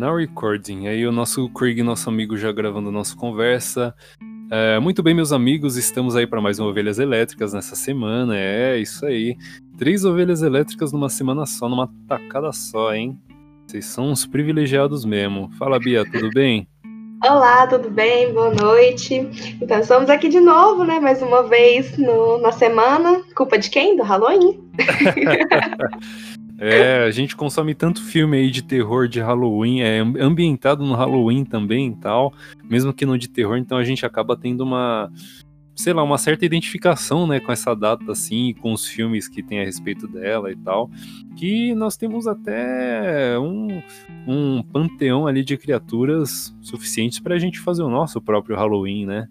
now recording. Aí o nosso Craig, nosso amigo, já gravando nossa conversa. É, muito bem, meus amigos, estamos aí para mais uma Ovelhas Elétricas nessa semana. É isso aí. Três ovelhas elétricas numa semana só, numa tacada só, hein? Vocês são uns privilegiados mesmo. Fala, Bia, tudo bem? Olá, tudo bem? Boa noite. Então, estamos aqui de novo, né? Mais uma vez no, na semana. Culpa de quem? Do Halloween. É, a gente consome tanto filme aí de terror de Halloween, é ambientado no Halloween também tal, mesmo que não de terror, então a gente acaba tendo uma, sei lá, uma certa identificação, né, com essa data assim, com os filmes que tem a respeito dela e tal, que nós temos até um, um panteão ali de criaturas suficientes para a gente fazer o nosso próprio Halloween, né?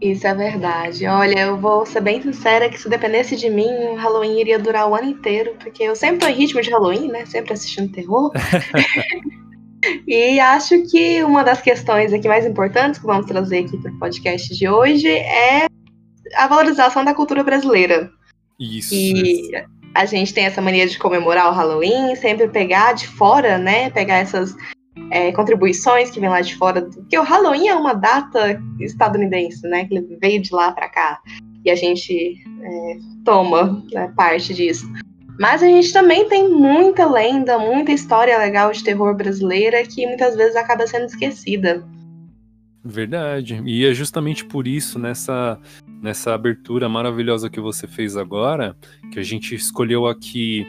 Isso é verdade. Olha, eu vou ser bem sincera que se dependesse de mim, o Halloween iria durar o ano inteiro, porque eu sempre tô em ritmo de Halloween, né? Sempre assistindo terror. e acho que uma das questões aqui mais importantes que vamos trazer aqui para o podcast de hoje é a valorização da cultura brasileira. Isso. E a gente tem essa mania de comemorar o Halloween, sempre pegar de fora, né? Pegar essas é, contribuições que vêm lá de fora, porque o Halloween é uma data estadunidense, né? Que veio de lá para cá e a gente é, toma né, parte disso. Mas a gente também tem muita lenda, muita história legal de terror brasileira que muitas vezes acaba sendo esquecida. Verdade. E é justamente por isso, nessa, nessa abertura maravilhosa que você fez agora, que a gente escolheu aqui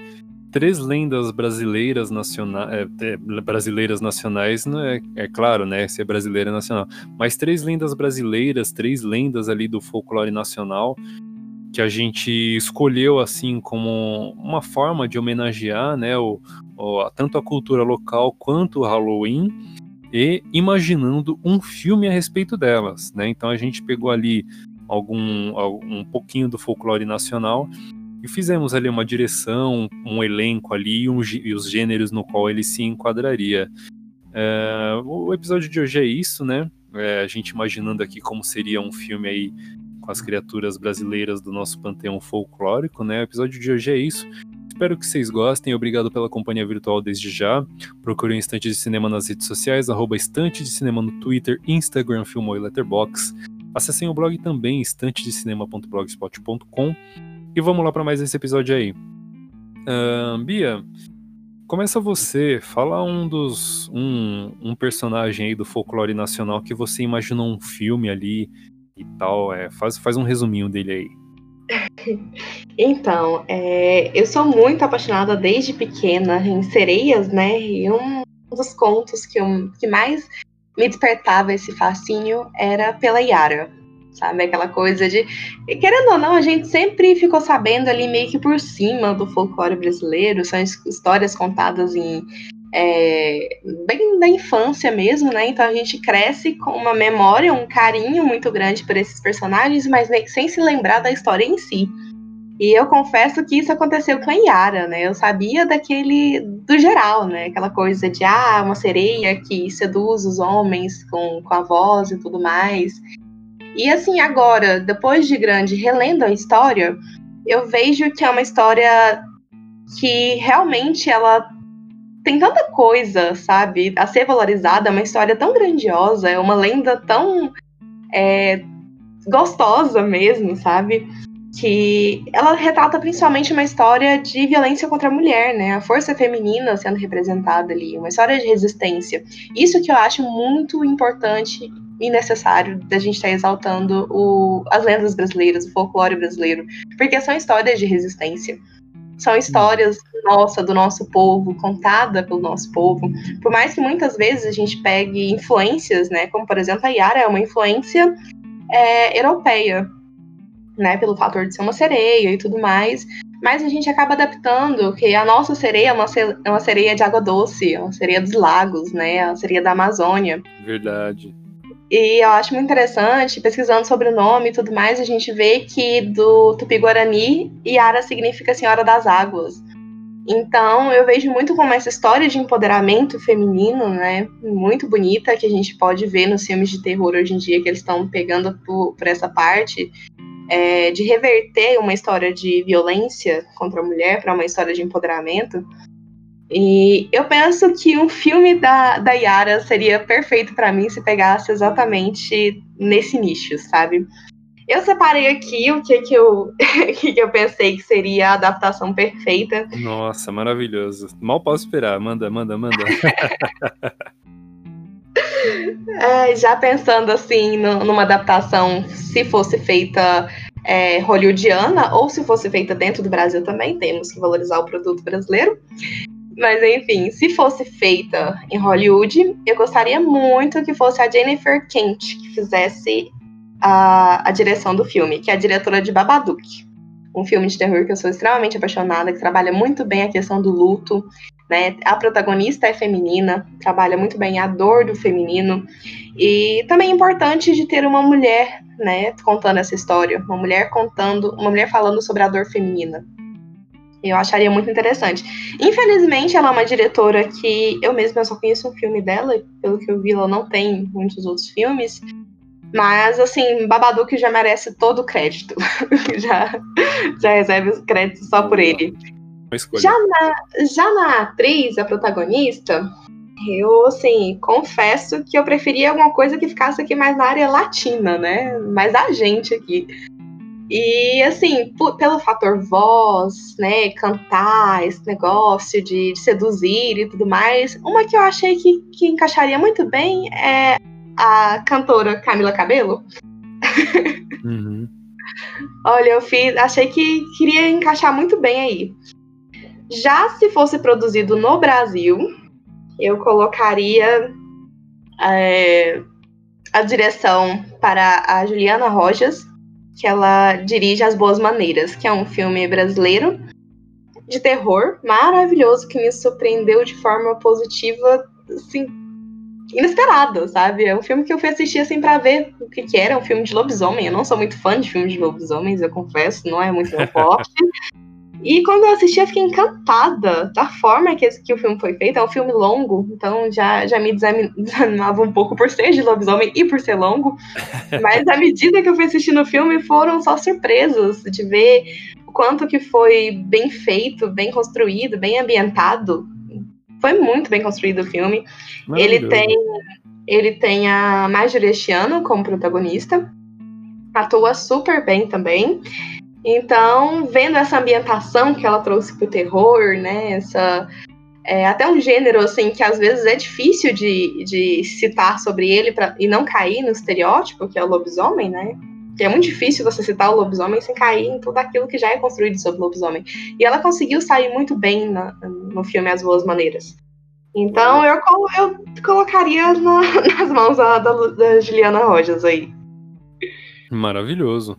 três lendas brasileiras nacionais, é, brasileiras nacionais, é, é, claro, né, se é brasileira nacional, mas três lendas brasileiras, três lendas ali do folclore nacional que a gente escolheu assim como uma forma de homenagear, né, o, o, tanto a cultura local quanto o Halloween e imaginando um filme a respeito delas, né? Então a gente pegou ali algum um pouquinho do folclore nacional e fizemos ali uma direção, um elenco ali um, e os gêneros no qual ele se enquadraria. É, o episódio de hoje é isso, né? É, a gente imaginando aqui como seria um filme aí com as criaturas brasileiras do nosso panteão folclórico, né? O episódio de hoje é isso. Espero que vocês gostem. Obrigado pela companhia virtual desde já. Procure o Estante de Cinema nas redes sociais, arroba Estante de Cinema no Twitter, Instagram, Filmou e Letterboxd. Acessem o blog também, estantedecinema.blogspot.com e vamos lá para mais esse episódio aí. Uh, Bia, começa você. Fala um dos. Um, um personagem aí do folclore nacional que você imaginou um filme ali e tal. É, faz, faz um resuminho dele aí. Então, é, eu sou muito apaixonada desde pequena em sereias, né? E um dos contos que, eu, que mais me despertava esse fascínio era pela Yara sabe? Aquela coisa de. Querendo ou não, a gente sempre ficou sabendo ali meio que por cima do folclore brasileiro, são histórias contadas em. É, bem da infância mesmo, né? Então a gente cresce com uma memória, um carinho muito grande por esses personagens, mas sem se lembrar da história em si. E eu confesso que isso aconteceu com a Yara, né? Eu sabia daquele do geral, né? Aquela coisa de ah, uma sereia que seduz os homens com, com a voz e tudo mais. E assim, agora, depois de grande, relendo a história, eu vejo que é uma história que realmente ela tem tanta coisa, sabe, a ser valorizada, é uma história tão grandiosa, é uma lenda tão é, gostosa mesmo, sabe? Que ela retrata principalmente uma história de violência contra a mulher, né? A força feminina sendo representada ali, uma história de resistência. Isso que eu acho muito importante e necessário da gente estar tá exaltando o, as lendas brasileiras, o folclore brasileiro, porque são histórias de resistência. São histórias nossa, do nosso povo, contada pelo nosso povo. Por mais que muitas vezes a gente pegue influências, né, como por exemplo a Yara é uma influência é, europeia, né, pelo fator de ser uma sereia e tudo mais, mas a gente acaba adaptando que a nossa sereia é uma, é uma sereia de água doce, é uma sereia dos lagos, né, a sereia da Amazônia. Verdade. E eu acho muito interessante, pesquisando sobre o nome e tudo mais, a gente vê que do Tupi-Guarani, Yara significa Senhora das Águas. Então, eu vejo muito como essa história de empoderamento feminino, né, muito bonita, que a gente pode ver nos filmes de terror hoje em dia, que eles estão pegando por, por essa parte, é, de reverter uma história de violência contra a mulher para uma história de empoderamento. E eu penso que um filme da, da Yara seria perfeito para mim se pegasse exatamente nesse nicho, sabe? Eu separei aqui o que, que, eu, que, que eu pensei que seria a adaptação perfeita. Nossa, maravilhoso. Mal posso esperar. Manda, manda, manda. é, já pensando assim numa adaptação, se fosse feita é, hollywoodiana ou se fosse feita dentro do Brasil também, temos que valorizar o produto brasileiro. Mas enfim, se fosse feita em Hollywood, eu gostaria muito que fosse a Jennifer Kent que fizesse a, a direção do filme, que é a diretora de Babadook. Um filme de terror que eu sou extremamente apaixonada, que trabalha muito bem a questão do luto, né? A protagonista é feminina, trabalha muito bem a dor do feminino. E também é importante de ter uma mulher, né, contando essa história, uma mulher contando, uma mulher falando sobre a dor feminina. Eu acharia muito interessante. Infelizmente, ela é uma diretora que eu mesma só conheço um filme dela, pelo que eu vi, ela não tem muitos outros filmes. Mas, assim, Babadook já merece todo o crédito. já, já recebe os créditos só por ele. Já na, já na atriz, a protagonista, eu, assim, confesso que eu preferia alguma coisa que ficasse aqui mais na área latina, né? Mais a gente aqui. E, assim, pelo fator voz, né, cantar, esse negócio de, de, seduzir e tudo mais, uma que eu achei que, que encaixaria muito bem é a cantora Camila Cabelo. Uhum. Olha, eu fiz, achei que queria encaixar muito bem aí. Já se fosse produzido no Brasil, eu colocaria é, a direção para a Juliana Rojas, que ela dirige As Boas Maneiras, que é um filme brasileiro de terror maravilhoso que me surpreendeu de forma positiva, assim, inesperada, sabe? É um filme que eu fui assistir assim para ver o que, que era, um filme de lobisomem. Eu não sou muito fã de filmes de lobisomens, eu confesso, não é muito meu forte. E quando eu assisti, eu fiquei encantada da forma que, esse, que o filme foi feito. É um filme longo, então já, já me desanimava um pouco por ser de lobisomem e por ser longo. Mas à medida que eu fui assistindo o filme, foram só surpresas de ver o quanto que foi bem feito, bem construído, bem ambientado. Foi muito bem construído o filme. Ele tem, ele tem a Marjorie Chiano como protagonista. Atua super bem também. Então, vendo essa ambientação que ela trouxe pro terror, né? Essa, é, até um gênero assim que às vezes é difícil de, de citar sobre ele pra, e não cair no estereótipo, que é o lobisomem, né? Que é muito difícil você citar o lobisomem sem cair em tudo aquilo que já é construído sobre o lobisomem. E ela conseguiu sair muito bem na, no filme As Boas Maneiras. Então eu, eu colocaria na, nas mãos da, da Juliana Rojas aí. Maravilhoso.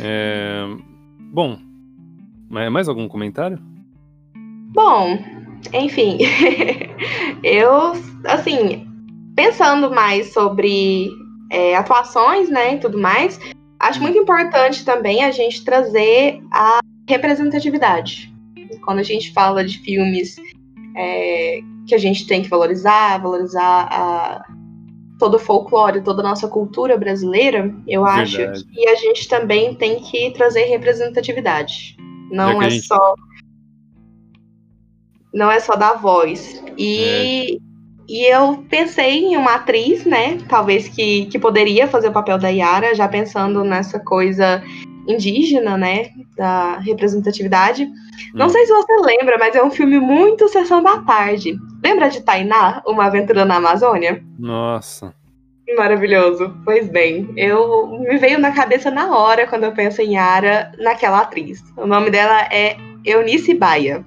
É... Bom, mais algum comentário? Bom, enfim, eu, assim, pensando mais sobre é, atuações, né, e tudo mais, acho muito importante também a gente trazer a representatividade. Quando a gente fala de filmes é, que a gente tem que valorizar, valorizar a, todo o folclore, toda a nossa cultura brasileira, eu Verdade. acho que a gente também tem que trazer representatividade. Não é, é gente... só. Não é só dar voz. E, é. E eu pensei em uma atriz, né? Talvez que, que poderia fazer o papel da Yara, já pensando nessa coisa indígena, né? Da representatividade. Hum. Não sei se você lembra, mas é um filme muito sessão da tarde. Lembra de Tainá, Uma Aventura na Amazônia? Nossa. Maravilhoso. Pois bem, eu me veio na cabeça na hora quando eu penso em Yara naquela atriz. O nome dela é Eunice Baia.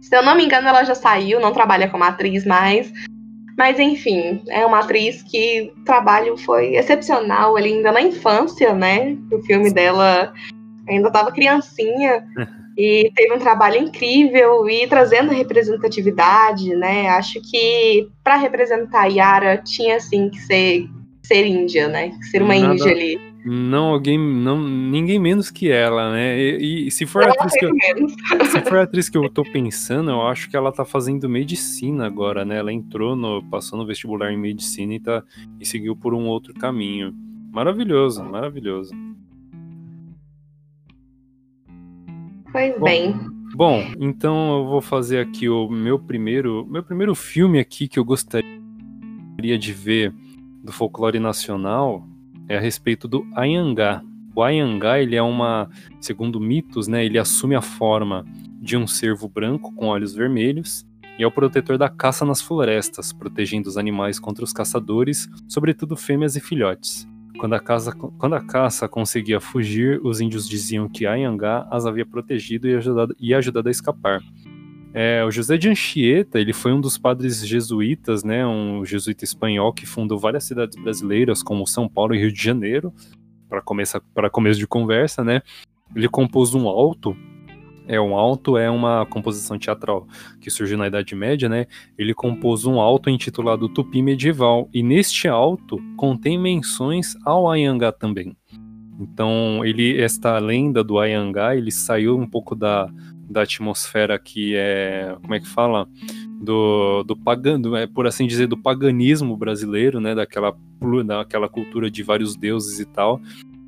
Se eu não me engano, ela já saiu, não trabalha como atriz mais. Mas enfim, é uma atriz que o trabalho foi excepcional ali ainda na infância, né? O filme dela ainda estava criancinha. e teve um trabalho incrível e trazendo representatividade, né? Acho que para representar a Yara tinha assim que ser ser índia, né? Ser uma Nada, índia ali. Não alguém, não ninguém menos que ela, né? E, e se for a atriz que eu, se for a atriz que eu tô pensando, eu acho que ela tá fazendo medicina agora, né? Ela entrou no passou no vestibular em medicina e tá e seguiu por um outro caminho. Maravilhoso, maravilhoso. Pois Bom, bem. Bom, então eu vou fazer aqui o meu primeiro, meu primeiro filme aqui que eu gostaria de ver do folclore nacional é a respeito do Ayangá. O Ayangá, ele é uma, segundo mitos, né, ele assume a forma de um cervo branco com olhos vermelhos e é o protetor da caça nas florestas, protegendo os animais contra os caçadores, sobretudo fêmeas e filhotes. Quando a, caça, quando a caça conseguia fugir, os índios diziam que Ayangá as havia protegido e ajudado, e ajudado a escapar. É, o José de Anchieta, ele foi um dos padres jesuítas, né, um jesuíta espanhol que fundou várias cidades brasileiras, como São Paulo e Rio de Janeiro, para começo de conversa, né? Ele compôs um alto é, um alto é uma composição teatral que surgiu na Idade Média, né? Ele compôs um alto intitulado Tupi Medieval, e neste alto contém menções ao Ayangá também. Então, ele esta lenda do Ayangá, ele saiu um pouco da, da atmosfera que é, como é que fala? Do, do pagano, é, por assim dizer, do paganismo brasileiro, né? Daquela, daquela cultura de vários deuses e tal.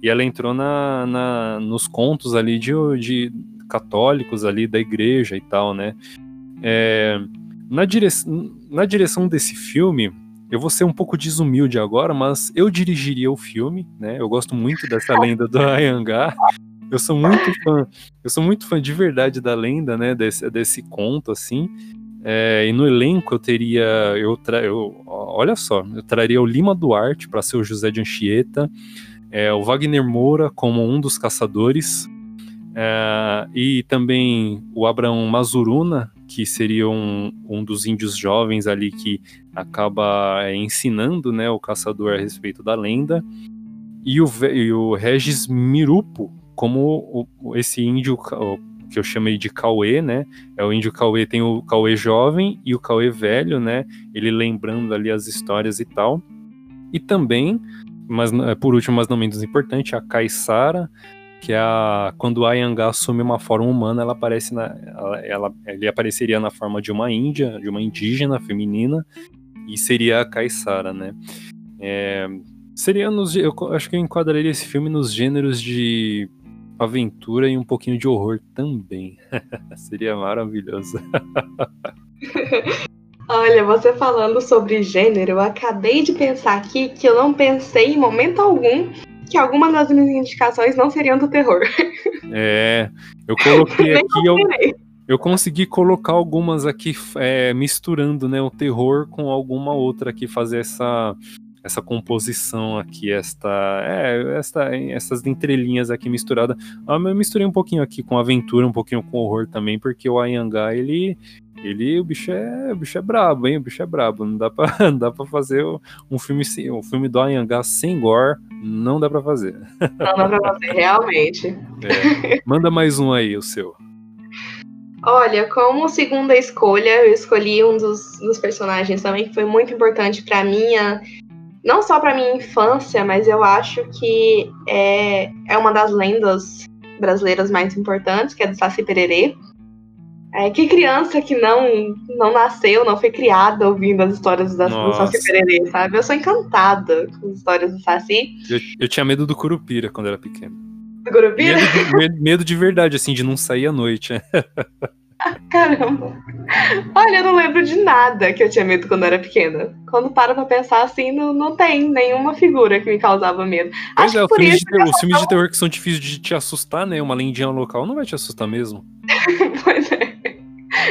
E ela entrou na, na nos contos ali de, de católicos ali da igreja e tal, né? É, na, dire... na direção desse filme, eu vou ser um pouco desumilde agora, mas eu dirigiria o filme, né? Eu gosto muito dessa lenda do Ayangá. Eu sou muito fã, eu sou muito fã de verdade da lenda, né? Desse, desse conto, assim. É, e no elenco eu teria, eu, tra... eu olha só, eu traria o Lima Duarte para ser o José de Anchieta, é, o Wagner Moura como um dos caçadores, é, e também o Abraão Mazuruna, que seria um, um dos índios jovens ali que acaba é, ensinando né, o caçador a respeito da lenda, e o, e o Regis Mirupo, como o, esse índio que eu chamei de Cauê, né? É o índio Cauê, tem o Cauê jovem e o Cauê velho, né? Ele lembrando ali as histórias e tal. E também, mas por último, mas não menos importante, a Caissara, que é a, quando a Yanga assume uma forma humana, ela aparece na, ela, ela, ele apareceria na forma de uma índia, de uma indígena feminina, e seria a Caissara, né? É, seria nos, eu acho que eu enquadraria esse filme nos gêneros de aventura e um pouquinho de horror também. seria maravilhoso. Olha, você falando sobre gênero, eu acabei de pensar aqui que eu não pensei em momento algum que alguma das minhas indicações não seriam do terror. É, eu coloquei aqui. eu, eu consegui colocar algumas aqui é, misturando né, o terror com alguma outra aqui, fazer essa, essa composição aqui, esta, é, esta, essas entrelinhas aqui misturadas. Ah, eu misturei um pouquinho aqui com aventura, um pouquinho com horror também, porque o Ayangá, ele ele, o bicho é, o bicho é brabo, hein? O bicho é brabo. Não dá pra, não dá pra fazer um filme, um filme do Anhangá sem gore, não dá pra fazer. Não dá pra fazer, realmente. É. Manda mais um aí, o seu. Olha, como segunda escolha, eu escolhi um dos, dos personagens também que foi muito importante para minha, não só para minha infância, mas eu acho que é, é uma das lendas brasileiras mais importantes, que é do Saci Pererê. É, que criança que não não nasceu, não foi criada ouvindo as histórias da, do Saci Pererê, sabe? Eu sou encantada com as histórias do Saci. Eu, eu tinha medo do Curupira quando era pequeno. Do Curupira? Medo de, medo, medo de verdade, assim, de não sair à noite. Caramba. Olha, eu não lembro de nada que eu tinha medo quando eu era pequena. Quando paro pra pensar assim, não, não tem nenhuma figura que me causava medo. Pois Acho é, que filmes de terror, os filmes de terror que são difíceis de te assustar, né? Uma lendinha local não vai te assustar mesmo. pois é.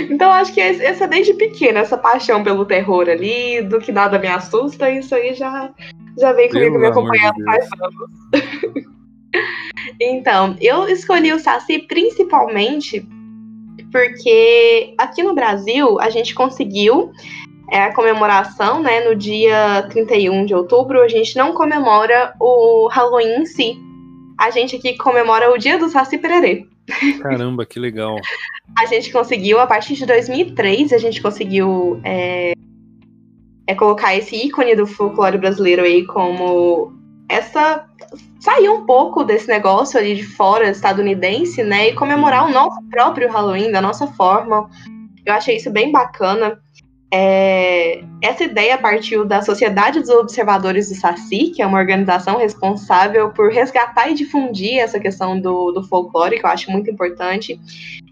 Então acho que essa é desde pequena, essa paixão pelo terror ali, do que nada me assusta, isso aí já, já vem comigo me acompanhando faz anos. então, eu escolhi o Saci principalmente porque aqui no Brasil a gente conseguiu é, a comemoração, né, no dia 31 de outubro, a gente não comemora o Halloween em si. A gente aqui comemora o dia do Saci Pererê. Caramba, que legal. a gente conseguiu, a partir de 2003, a gente conseguiu é, é colocar esse ícone do folclore brasileiro aí como essa sair um pouco desse negócio ali de fora estadunidense, né, e comemorar o nosso próprio Halloween da nossa forma. Eu achei isso bem bacana. É, essa ideia partiu da Sociedade dos Observadores do Saci, que é uma organização responsável por resgatar e difundir essa questão do, do folclore, que eu acho muito importante.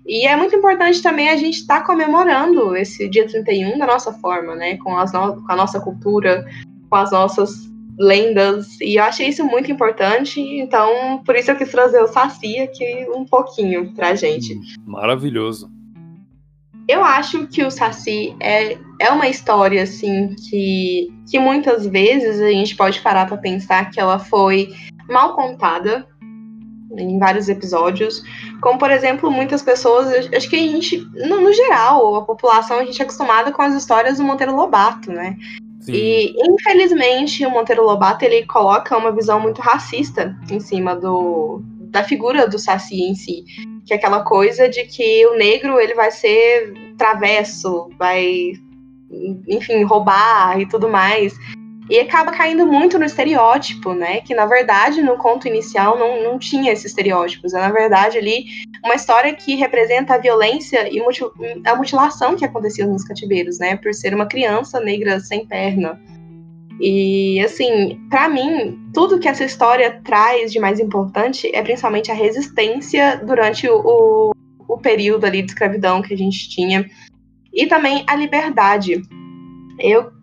E é muito importante também a gente estar tá comemorando esse dia 31 da nossa forma, né? Com, as no com a nossa cultura, com as nossas lendas. E eu achei isso muito importante, então por isso eu quis trazer o Saci aqui um pouquinho pra gente. Maravilhoso. Eu acho que o Saci é, é uma história, assim, que, que muitas vezes a gente pode parar para pensar que ela foi mal contada em vários episódios. Como, por exemplo, muitas pessoas, acho que a gente, no, no geral, a população, a gente é acostumada com as histórias do Monteiro Lobato, né? Sim. E, infelizmente, o Monteiro Lobato, ele coloca uma visão muito racista em cima do, da figura do Saci em si que é aquela coisa de que o negro ele vai ser travesso, vai, enfim, roubar e tudo mais. E acaba caindo muito no estereótipo, né? Que na verdade no conto inicial não, não tinha esses estereótipos. É na verdade ali uma história que representa a violência e a mutilação que acontecia nos cativeiros, né? Por ser uma criança negra sem perna. E assim, para mim, tudo que essa história traz de mais importante é principalmente a resistência durante o, o, o período ali de escravidão que a gente tinha e também a liberdade. Eu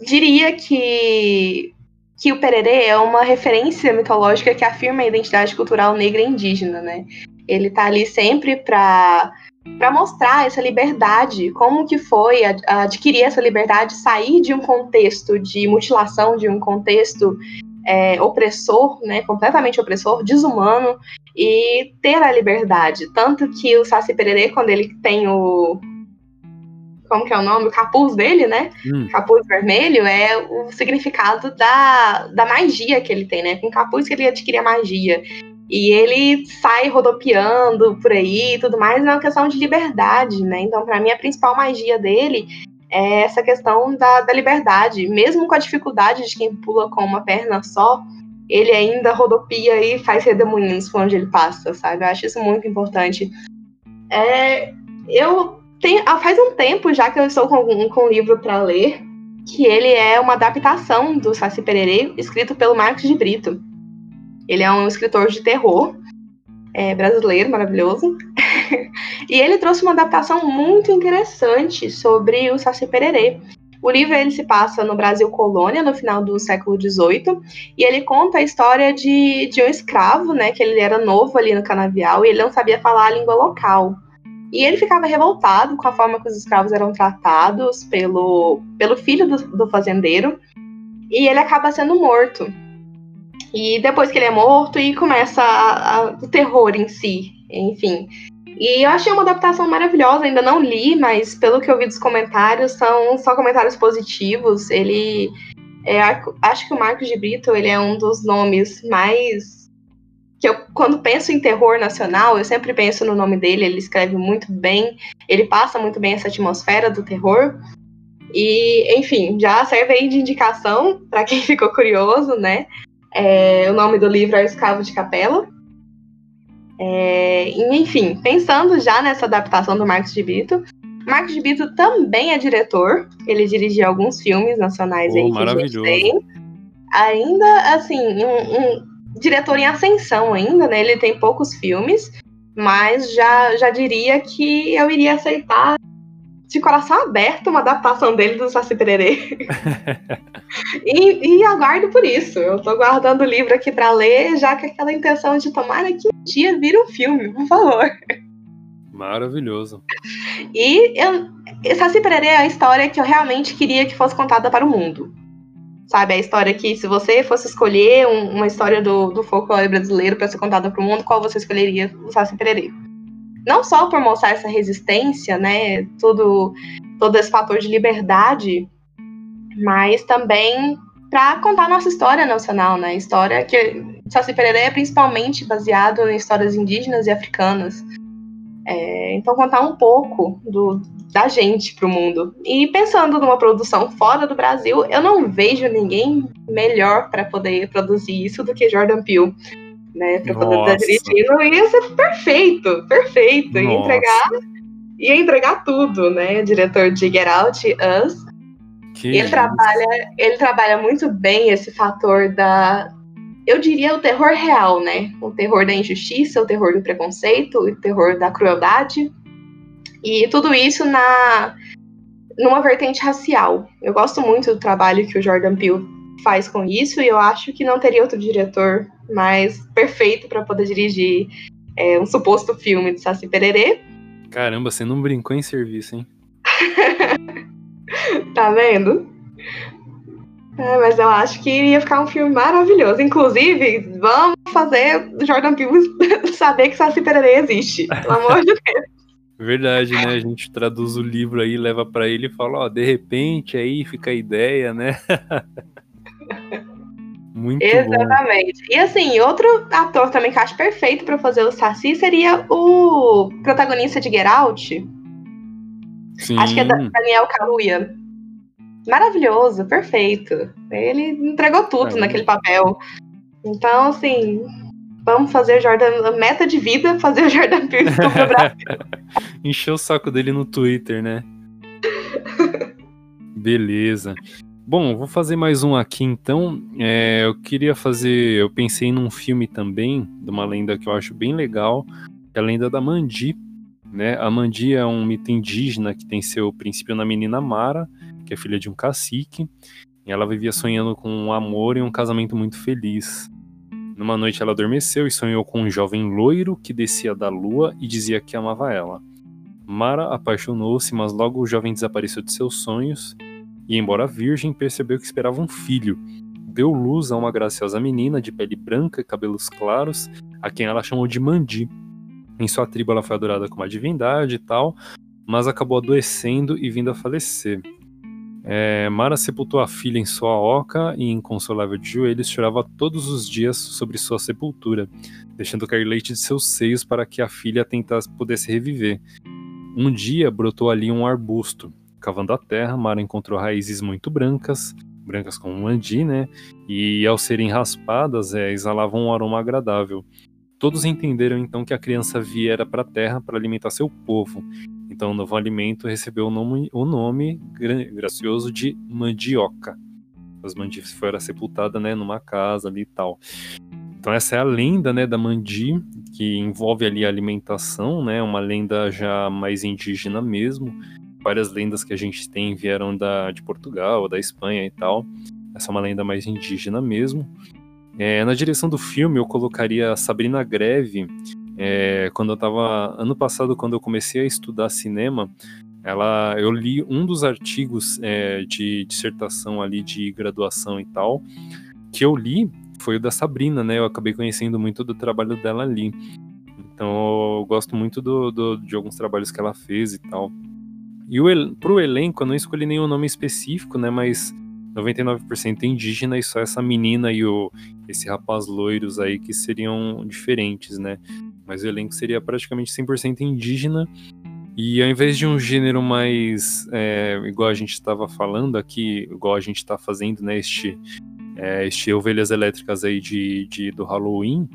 diria que que o Pererê é uma referência mitológica que afirma a identidade cultural negra e indígena, né? Ele tá ali sempre para para mostrar essa liberdade, como que foi adquirir essa liberdade, sair de um contexto de mutilação, de um contexto é, opressor, né, completamente opressor, desumano, e ter a liberdade. Tanto que o Saci Pererê, quando ele tem o. Como que é o nome? O capuz dele, né? Hum. Capuz vermelho é o significado da, da magia que ele tem, né? Com capuz que ele adquiria magia. E ele sai rodopiando por aí e tudo mais, é uma questão de liberdade, né? Então, para mim, a principal magia dele é essa questão da, da liberdade. Mesmo com a dificuldade de quem pula com uma perna só, ele ainda rodopia e faz redemoinhos por onde ele passa, sabe? Eu acho isso muito importante. É, eu tenho, faz um tempo já que eu estou com, com um livro para ler, que ele é uma adaptação do Saci Pererê, escrito pelo Marcos de Brito. Ele é um escritor de terror é, brasileiro, maravilhoso. e ele trouxe uma adaptação muito interessante sobre o Saci Pererê. O livro ele se passa no Brasil colônia, no final do século XVIII, e ele conta a história de, de um escravo, né, que ele era novo ali no canavial e ele não sabia falar a língua local. E ele ficava revoltado com a forma que os escravos eram tratados pelo, pelo filho do, do fazendeiro, e ele acaba sendo morto. E depois que ele é morto, e começa a, a, o terror em si, enfim. E eu achei uma adaptação maravilhosa, ainda não li, mas pelo que eu vi dos comentários, são só comentários positivos. Ele. É, acho que o Marcos de Brito ele é um dos nomes mais. Que eu, quando penso em terror nacional, eu sempre penso no nome dele. Ele escreve muito bem, ele passa muito bem essa atmosfera do terror. E, enfim, já serve aí de indicação para quem ficou curioso, né? É, o nome do livro é Escravo de Capela. É, enfim, pensando já nessa adaptação do Marcos de Brito, Marcos de Brito também é diretor. Ele dirigiu alguns filmes nacionais oh, aí que maravilhoso. a gente tem. Ainda, assim, um, um, diretor em ascensão ainda, né? Ele tem poucos filmes, mas já, já diria que eu iria aceitar de coração aberto uma adaptação dele do Saci Pererê. e, e aguardo por isso. Eu tô guardando o livro aqui para ler, já com aquela intenção de tomar que um dia vira um filme, por favor. Maravilhoso. E eu, Saci Pererê é a história que eu realmente queria que fosse contada para o mundo. Sabe, a história que, se você fosse escolher um, uma história do, do folclore brasileiro para ser contada para o mundo, qual você escolheria? O Saci Pererê não só por mostrar essa resistência, né, todo, todo esse fator de liberdade, mas também para contar nossa história nacional, né, história que Saci Pererê é principalmente baseado em histórias indígenas e africanas. É, então contar um pouco do, da gente para o mundo. E pensando numa produção fora do Brasil, eu não vejo ninguém melhor para poder produzir isso do que Jordan Peele né? Pra poder estar dirigindo. Ia ser perfeito, perfeito. Ia entregar, ia entregar tudo, né? Diretor de Get Out, Us. Que ele trabalha, ele trabalha muito bem esse fator da. eu diria, o terror real, né? O terror da injustiça, o terror do preconceito, o terror da crueldade. E tudo isso na numa vertente racial. Eu gosto muito do trabalho que o Jordan Peele faz com isso e eu acho que não teria outro diretor mais perfeito para poder dirigir é, um suposto filme de Saci Pererê. Caramba, você não brincou em serviço, hein? tá vendo? É, mas eu acho que ia ficar um filme maravilhoso. Inclusive, vamos fazer Jordan Peele saber que Saci Pererê existe. Pelo amor de Deus. Verdade, né? A gente traduz o livro aí, leva para ele e fala, ó, de repente aí fica a ideia, né? Muito Exatamente. Bom. E assim, outro ator também que acho perfeito para fazer o Saci seria o protagonista de Get Out. Sim. Acho que é Daniel Kaluuya. Maravilhoso, perfeito. Ele entregou tudo é. naquele papel. Então, assim, vamos fazer o Jordan. A meta de vida fazer o Jordan Peele pro Brasil. Encheu o saco dele no Twitter, né? Beleza. Bom, vou fazer mais um aqui então. É, eu queria fazer. Eu pensei num filme também, de uma lenda que eu acho bem legal, que é a lenda da Mandi. Né? A Mandi é um mito indígena que tem seu princípio na menina Mara, que é filha de um cacique. E ela vivia sonhando com um amor e um casamento muito feliz. Numa noite ela adormeceu e sonhou com um jovem loiro que descia da lua e dizia que amava ela. Mara apaixonou-se, mas logo o jovem desapareceu de seus sonhos e, embora virgem, percebeu que esperava um filho. Deu luz a uma graciosa menina de pele branca e cabelos claros, a quem ela chamou de Mandi. Em sua tribo ela foi adorada como uma divindade e tal, mas acabou adoecendo e vindo a falecer. É, Mara sepultou a filha em sua oca e, inconsolável de joelhos, chorava todos os dias sobre sua sepultura, deixando cair leite de seus seios para que a filha tentasse pudesse reviver. Um dia brotou ali um arbusto. Cavando a terra, Mara encontrou raízes muito brancas, brancas como um andi, né? E ao serem raspadas, é, exalavam um aroma agradável. Todos entenderam então que a criança viera para a terra para alimentar seu povo. Então o novo alimento recebeu o nome, o nome gracioso de mandioca. As mandis foram sepultadas né, numa casa ali e tal. Então essa é a lenda né, da mandi, que envolve ali a alimentação, né, uma lenda já mais indígena mesmo, várias lendas que a gente tem vieram da, de Portugal, da Espanha e tal. Essa é uma lenda mais indígena mesmo. É, na direção do filme, eu colocaria Sabrina Greve. É, quando eu tava. Ano passado, quando eu comecei a estudar cinema, ela, eu li um dos artigos é, de dissertação ali de graduação e tal, que eu li foi o da Sabrina, né? Eu acabei conhecendo muito do trabalho dela ali. Então eu gosto muito do, do de alguns trabalhos que ela fez e tal. E o, pro elenco, eu não escolhi nenhum nome específico, né? Mas 99% indígena e só essa menina e o, esse rapaz loiros aí que seriam diferentes, né? Mas o elenco seria praticamente 100% indígena. E ao invés de um gênero mais é, igual a gente estava falando aqui, igual a gente está fazendo, né? Este, é, este Ovelhas Elétricas aí de, de do Halloween,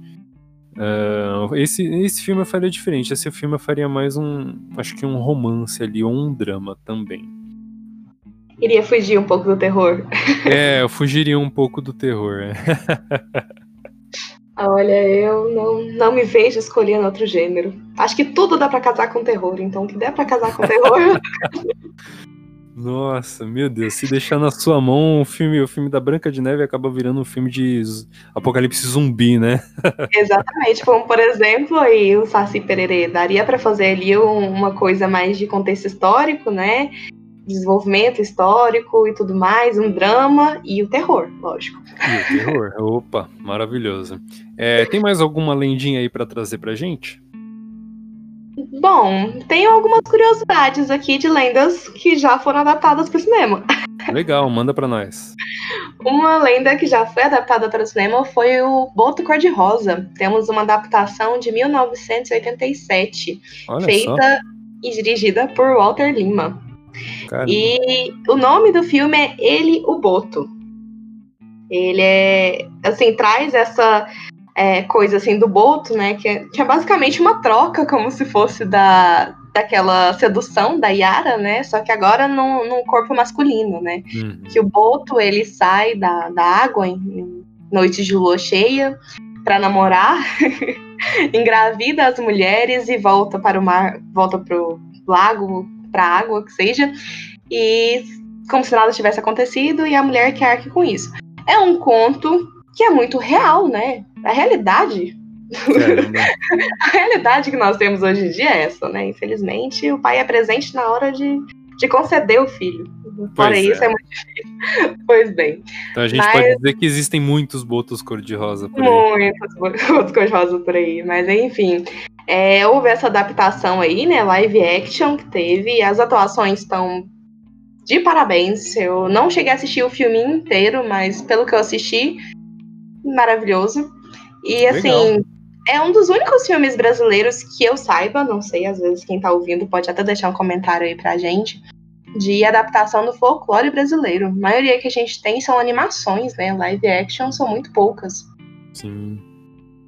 Uh, esse, esse filme eu faria diferente. Esse filme eu faria mais um. Acho que um romance ali, ou um drama também. Iria fugir um pouco do terror. É, eu fugiria um pouco do terror. Olha, eu não, não me vejo escolhendo outro gênero. Acho que tudo dá para casar com terror, então o que der para casar com terror. Nossa, meu Deus, se deixar na sua mão o filme, o filme da Branca de Neve acaba virando um filme de apocalipse zumbi, né? Exatamente, como por exemplo, aí o Saci Pererê daria para fazer ali uma coisa mais de contexto histórico, né? Desenvolvimento histórico e tudo mais, um drama e o terror, lógico. E o terror, opa, maravilhoso. É, tem mais alguma lendinha aí para trazer pra gente? Bom, tenho algumas curiosidades aqui de lendas que já foram adaptadas para o cinema. Legal, manda para nós. Uma lenda que já foi adaptada para o cinema foi o Boto Cor-de-Rosa. Temos uma adaptação de 1987, Olha feita só. e dirigida por Walter Lima. Caramba. E o nome do filme é Ele, o Boto. Ele é, assim, traz essa é, coisa assim do Boto, né? Que é, que é basicamente uma troca, como se fosse da, daquela sedução da Yara, né? Só que agora num, num corpo masculino, né? Uhum. Que o Boto ele sai da, da água em, noites de lua cheia para namorar, engravida as mulheres e volta para o mar, volta pro lago, para água, que seja, e como se nada tivesse acontecido e a mulher que arque com isso. É um conto que é muito real, né? A realidade a realidade que nós temos hoje em dia é essa, né? Infelizmente, o pai é presente na hora de, de conceder o filho. Fora isso, é. é. muito difícil. Pois bem. Então a gente mas... pode dizer que existem muitos botos cor-de-rosa por aí. Muitos botos cor-de-rosa por aí. Mas enfim, é, houve essa adaptação aí, né? Live action que teve. As atuações estão de parabéns. Eu não cheguei a assistir o filme inteiro, mas pelo que eu assisti, maravilhoso. E assim, Legal. é um dos únicos filmes brasileiros que eu saiba, não sei, às vezes quem tá ouvindo pode até deixar um comentário aí pra gente, de adaptação do folclore brasileiro. A maioria que a gente tem são animações, né? Live action são muito poucas. Sim.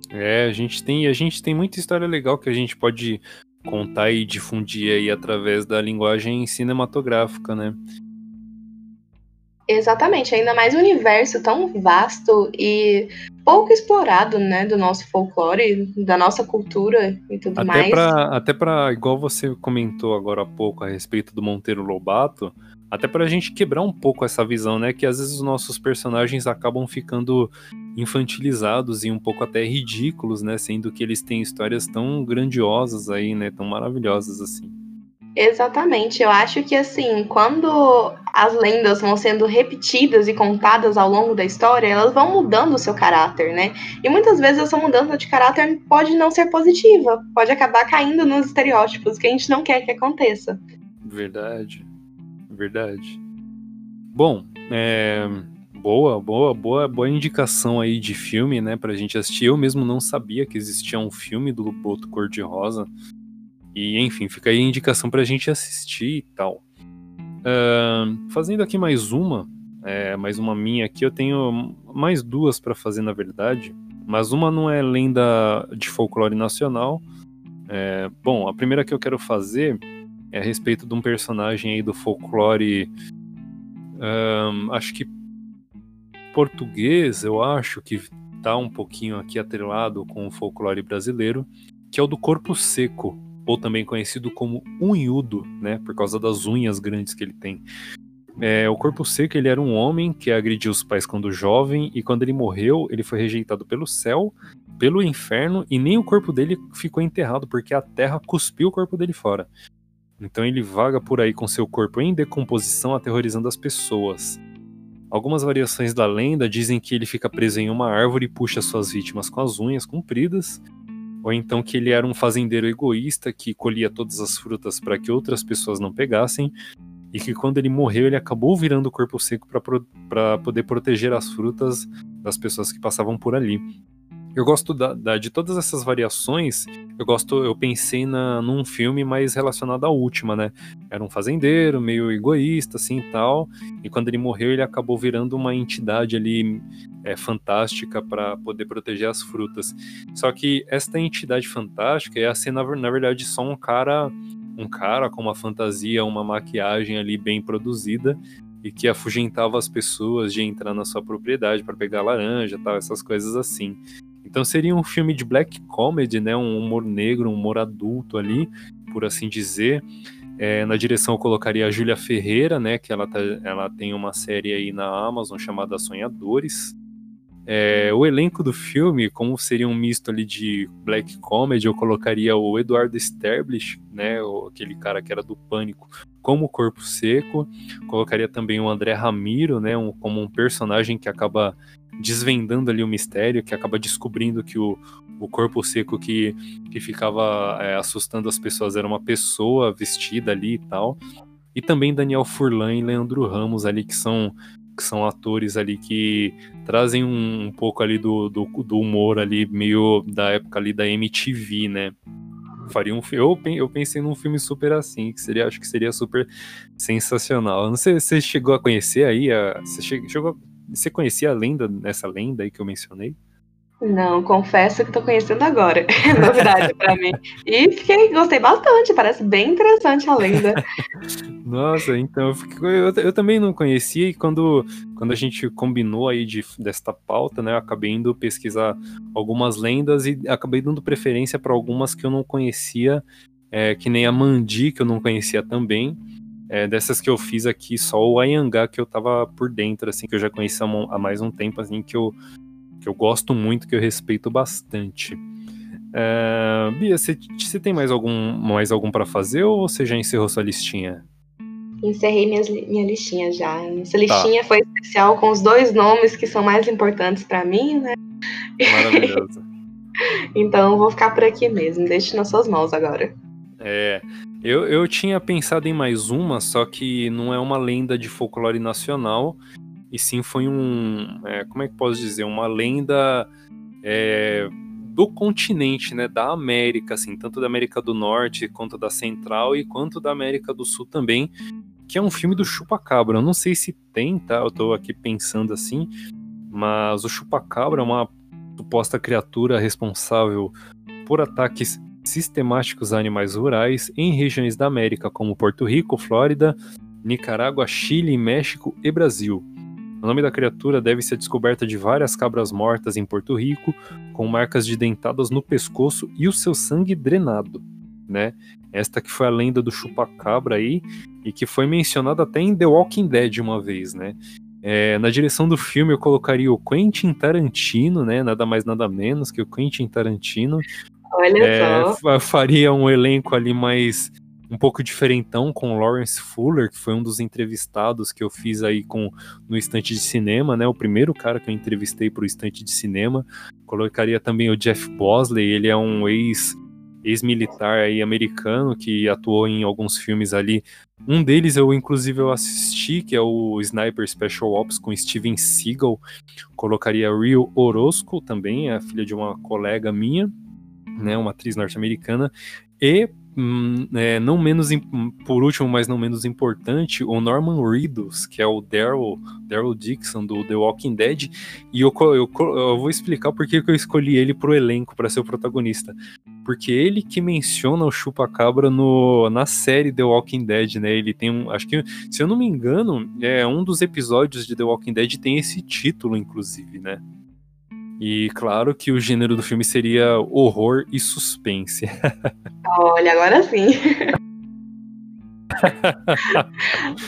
É, a gente tem, a gente tem muita história legal que a gente pode contar e difundir aí através da linguagem cinematográfica, né? Exatamente, ainda mais um universo tão vasto e pouco explorado, né, do nosso folclore, da nossa cultura e tudo até mais. Pra, até para, igual você comentou agora há pouco a respeito do Monteiro Lobato, até para a gente quebrar um pouco essa visão, né, que às vezes os nossos personagens acabam ficando infantilizados e um pouco até ridículos, né, sendo que eles têm histórias tão grandiosas aí, né, tão maravilhosas assim. Exatamente. Eu acho que assim, quando as lendas vão sendo repetidas e contadas ao longo da história, elas vão mudando o seu caráter, né? E muitas vezes essa mudança de caráter pode não ser positiva, pode acabar caindo nos estereótipos que a gente não quer que aconteça. Verdade. Verdade. Bom, é, boa, boa, boa, boa indicação aí de filme, né, pra gente assistir. Eu mesmo não sabia que existia um filme do Luboto Cor-de-Rosa. E enfim, fica aí a indicação pra gente assistir e tal. Uh, fazendo aqui mais uma, é, mais uma minha aqui, eu tenho mais duas para fazer na verdade, mas uma não é lenda de folclore nacional. É, bom, a primeira que eu quero fazer é a respeito de um personagem aí do folclore, um, acho que português, eu acho que tá um pouquinho aqui atrelado com o folclore brasileiro, que é o do corpo seco ou também conhecido como unhudo, né, por causa das unhas grandes que ele tem. É, o Corpo Seco ele era um homem que agrediu os pais quando jovem e quando ele morreu ele foi rejeitado pelo céu, pelo inferno e nem o corpo dele ficou enterrado porque a terra cuspiu o corpo dele fora. Então ele vaga por aí com seu corpo em decomposição, aterrorizando as pessoas. Algumas variações da lenda dizem que ele fica preso em uma árvore e puxa suas vítimas com as unhas compridas, ou então que ele era um fazendeiro egoísta que colhia todas as frutas para que outras pessoas não pegassem, e que quando ele morreu ele acabou virando o corpo seco para pro, poder proteger as frutas das pessoas que passavam por ali. Eu gosto da, da, de todas essas variações. Eu gosto, eu pensei na, num filme mais relacionado à última, né? Era um fazendeiro, meio egoísta, assim e tal. E quando ele morreu, ele acabou virando uma entidade ali é, fantástica para poder proteger as frutas. Só que esta entidade fantástica ia ser, na, na verdade, só um cara, um cara com uma fantasia, uma maquiagem ali bem produzida e que afugentava as pessoas de entrar na sua propriedade para pegar laranja, tal, essas coisas assim. Então seria um filme de black comedy, né? Um humor negro, um humor adulto ali, por assim dizer. É, na direção eu colocaria a Júlia Ferreira, né? Que ela, tá, ela tem uma série aí na Amazon chamada Sonhadores. É, o elenco do filme, como seria um misto ali de black comedy, eu colocaria o Eduardo Sterblich, né, aquele cara que era do Pânico, como Corpo Seco. Colocaria também o André Ramiro, né, um, como um personagem que acaba desvendando ali o mistério, que acaba descobrindo que o, o corpo seco que, que ficava é, assustando as pessoas era uma pessoa vestida ali e tal. E também Daniel Furlan e Leandro Ramos ali, que são, que são atores ali que trazem um, um pouco ali do, do, do, humor ali, meio da época ali da MTV, né? Faria um eu, eu pensei num filme super assim, que seria, acho que seria super sensacional. Não sei se você chegou a conhecer aí, a, você chegou, você conhecia a lenda, essa lenda aí que eu mencionei? Não, confesso que tô conhecendo agora. É novidade para mim. E fiquei, gostei bastante, parece bem interessante a lenda. Nossa, então eu, eu, eu, também não conhecia e quando, quando a gente combinou aí de, desta pauta, né, eu acabei indo pesquisar algumas lendas e acabei dando preferência para algumas que eu não conhecia, é, que nem a Mandi, que eu não conhecia também. É, dessas que eu fiz aqui, só o Ayangá que eu tava por dentro, assim, que eu já conhecia há mais um tempo, assim, que eu que eu gosto muito, que eu respeito bastante. É, Bia, você tem mais algum, mais algum para fazer ou você já encerrou sua listinha? Encerrei minhas, minha listinha já. Essa listinha tá. foi especial com os dois nomes que são mais importantes para mim, né? Maravilhoso. então vou ficar por aqui mesmo. Deixe nas suas mãos agora. É. Eu, eu tinha pensado em mais uma, só que não é uma lenda de folclore nacional e sim foi um, é, como é que posso dizer, uma lenda é, do continente, né, da América, assim, tanto da América do Norte quanto da Central e quanto da América do Sul também, que é um filme do Chupacabra. Eu não sei se tem, tá? Eu tô aqui pensando assim, mas o Chupacabra é uma suposta criatura responsável por ataques sistemáticos a animais rurais em regiões da América como Porto Rico, Flórida, Nicarágua, Chile, México e Brasil. O nome da criatura deve ser descoberta de várias cabras mortas em Porto Rico, com marcas de dentadas no pescoço e o seu sangue drenado, né? Esta que foi a lenda do chupacabra aí e que foi mencionada até em The Walking Dead uma vez, né? É, na direção do filme eu colocaria o Quentin Tarantino, né? Nada mais nada menos que o Quentin Tarantino. Olha é, só. Faria um elenco ali mais um pouco diferentão com Lawrence Fuller, que foi um dos entrevistados que eu fiz aí com no estante de cinema, né? O primeiro cara que eu entrevistei para o estante de cinema. Colocaria também o Jeff Bosley, ele é um ex ex-militar aí americano que atuou em alguns filmes ali. Um deles eu inclusive eu assisti, que é o Sniper Special Ops com Steven Seagal. Colocaria Rio Orozco também, é a filha de uma colega minha, né, uma atriz norte-americana. E é, não menos por último, mas não menos importante, o Norman Reedus, que é o Daryl, Daryl Dixon do The Walking Dead, e eu, eu, eu vou explicar por que eu escolhi ele pro elenco para ser o protagonista. Porque ele que menciona o Chupacabra no, na série The Walking Dead, né? Ele tem um. Acho que, se eu não me engano, é um dos episódios de The Walking Dead tem esse título, inclusive, né? E claro que o gênero do filme seria horror e suspense. Olha, agora sim.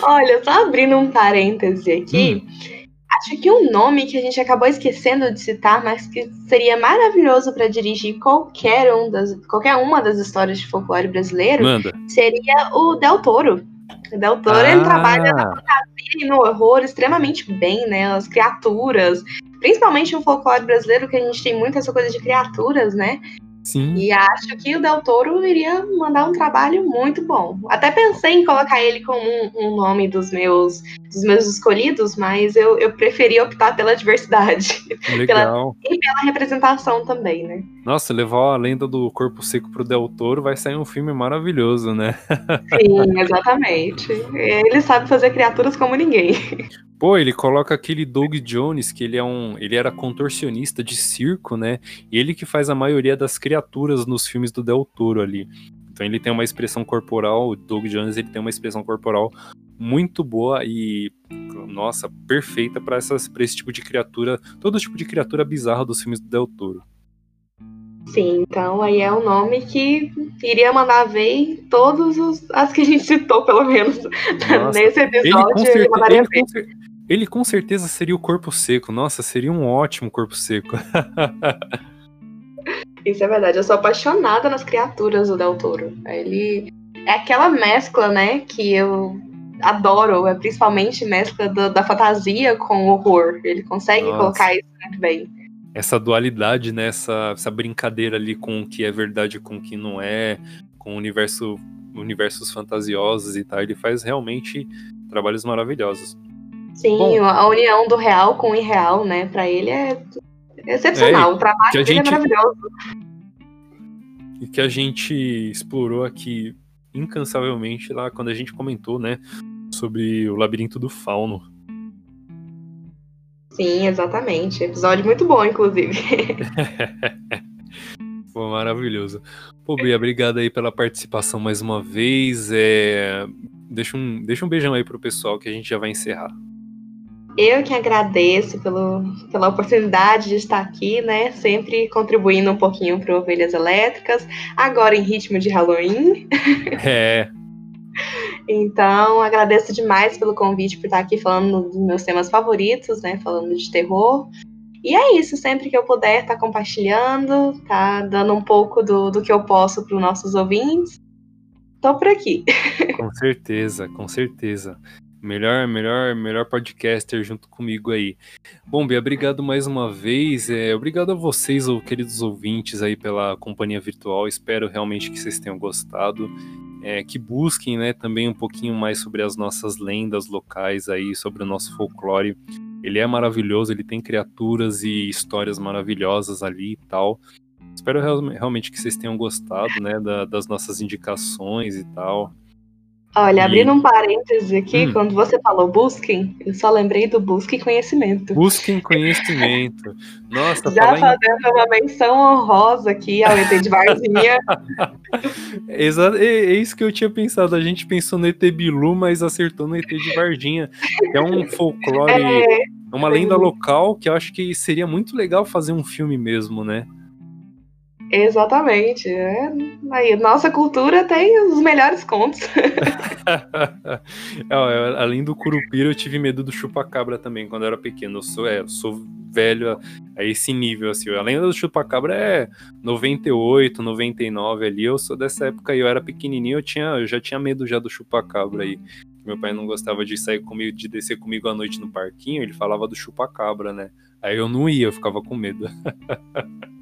Olha, só abrindo um parêntese aqui. Hum. Acho que um nome que a gente acabou esquecendo de citar, mas que seria maravilhoso para dirigir qualquer, um das, qualquer uma das histórias de folclore brasileiro Manda. seria o Del Toro. O Del Toro ah. ele trabalha na fantasia e no horror extremamente bem, né? As criaturas, principalmente no folclore brasileiro, que a gente tem muito essa coisa de criaturas, né? Sim. E acho que o Del Toro iria mandar um trabalho muito bom. Até pensei em colocar ele como um, um nome dos meus, dos meus escolhidos, mas eu, eu preferi optar pela diversidade. Legal. Pela, e pela representação também, né? Nossa, levar a lenda do corpo seco pro Del Toro vai sair um filme maravilhoso, né? Sim, exatamente. Ele sabe fazer criaturas como ninguém. Pô, ele coloca aquele Doug Jones, que ele é um. Ele era contorcionista de circo, né? Ele que faz a maioria das criaturas nos filmes do Del Toro ali. Então ele tem uma expressão corporal, o Doug Jones ele tem uma expressão corporal muito boa e, nossa, perfeita para esse tipo de criatura, todo tipo de criatura bizarra dos filmes do Del Toro. Sim, então aí é um nome que iria mandar ver todos os as que a gente citou, pelo menos, nossa, nesse episódio. Ele com, ele, com, ele com certeza seria o corpo seco. Nossa, seria um ótimo corpo seco. Isso é verdade. Eu sou apaixonada nas criaturas do Del Toro. Ele é aquela mescla, né, que eu adoro, é principalmente mescla do, da fantasia com o horror. Ele consegue Nossa. colocar isso muito bem. Essa dualidade, né, essa, essa brincadeira ali com o que é verdade e com o que não é, com o universo, universos fantasiosos e tal, ele faz realmente trabalhos maravilhosos. Sim, Bom, a união do real com o irreal, né? Para ele é excepcional. É, o trabalho dele é gente, é maravilhoso. E que a gente explorou aqui incansavelmente lá quando a gente comentou, né? Sobre o labirinto do fauno. Sim, exatamente. Episódio muito bom, inclusive. Pô, maravilhoso. Pô, Bia, obrigado aí pela participação mais uma vez. É... Deixa, um, deixa um beijão aí pro pessoal que a gente já vai encerrar. Eu que agradeço pelo, pela oportunidade de estar aqui, né? Sempre contribuindo um pouquinho para Ovelhas Elétricas, agora em ritmo de Halloween. É. então, agradeço demais pelo convite por estar aqui falando dos meus temas favoritos, né? Falando de terror. E é isso, sempre que eu puder estar compartilhando, tá dando um pouco do, do que eu posso para os nossos ouvintes. Tô por aqui. Com certeza, com certeza. Melhor, melhor, melhor podcaster junto comigo aí. Bom, Bia, obrigado mais uma vez. É, obrigado a vocês, queridos ouvintes, aí pela companhia virtual. Espero realmente que vocês tenham gostado. É, que busquem, né, também um pouquinho mais sobre as nossas lendas locais aí, sobre o nosso folclore. Ele é maravilhoso, ele tem criaturas e histórias maravilhosas ali e tal. Espero realmente que vocês tenham gostado, né, da, das nossas indicações e tal. Olha, abrindo um parêntese aqui, hum. quando você falou busquem, eu só lembrei do busquem conhecimento. Busquem conhecimento. Nossa, Já fazendo em... uma menção honrosa aqui ao ET de Varginha. Exato, é, é, isso que eu tinha pensado. A gente pensou no ET Bilu, mas acertou no ET de Varginha. É um folclore, é, uma lenda local que eu acho que seria muito legal fazer um filme mesmo, né? Exatamente. É, aí, nossa cultura tem os melhores contos. é, além do curupira, eu tive medo do chupacabra também quando eu era pequeno. Eu sou, é, eu sou velho a, a, esse nível, assim. Além do chupacabra é 98, 99 ali. Eu sou dessa época e eu era pequenininho, eu, tinha, eu já tinha medo já do chupacabra aí. Meu pai não gostava de sair comigo, de descer comigo à noite no parquinho, ele falava do chupacabra, né? Aí eu não ia, eu ficava com medo.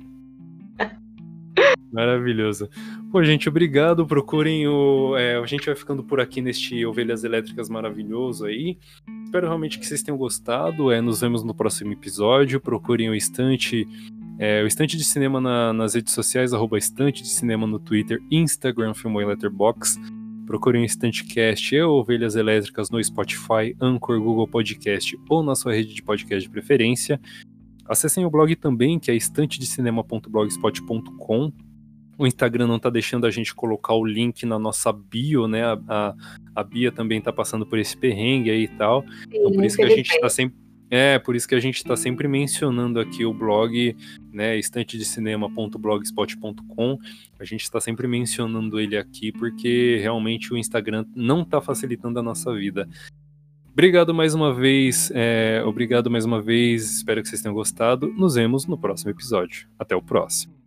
Maravilhoso. Pô, gente, obrigado. Procurem o. É, a gente vai ficando por aqui neste Ovelhas Elétricas maravilhoso aí. Espero realmente que vocês tenham gostado. É, nos vemos no próximo episódio. Procurem o Estante. É, o Estante de Cinema na, nas redes sociais, arroba Estante de Cinema no Twitter, Instagram, Filmou e. Procurem o Estantecast e Ovelhas Elétricas no Spotify, Anchor, Google Podcast ou na sua rede de podcast de preferência. Acessem o blog também, que é estantedecinema.blogspot.com. O Instagram não tá deixando a gente colocar o link na nossa bio, né? A, a, a Bia também tá passando por esse perrengue aí e tal. Sim, então por isso que a gente tá sempre. É, por isso que a gente está sempre mencionando aqui o blog, né, estantedecinema.blogspot.com. A gente está sempre mencionando ele aqui porque realmente o Instagram não está facilitando a nossa vida. Obrigado mais uma vez. É, obrigado mais uma vez. Espero que vocês tenham gostado. Nos vemos no próximo episódio. Até o próximo.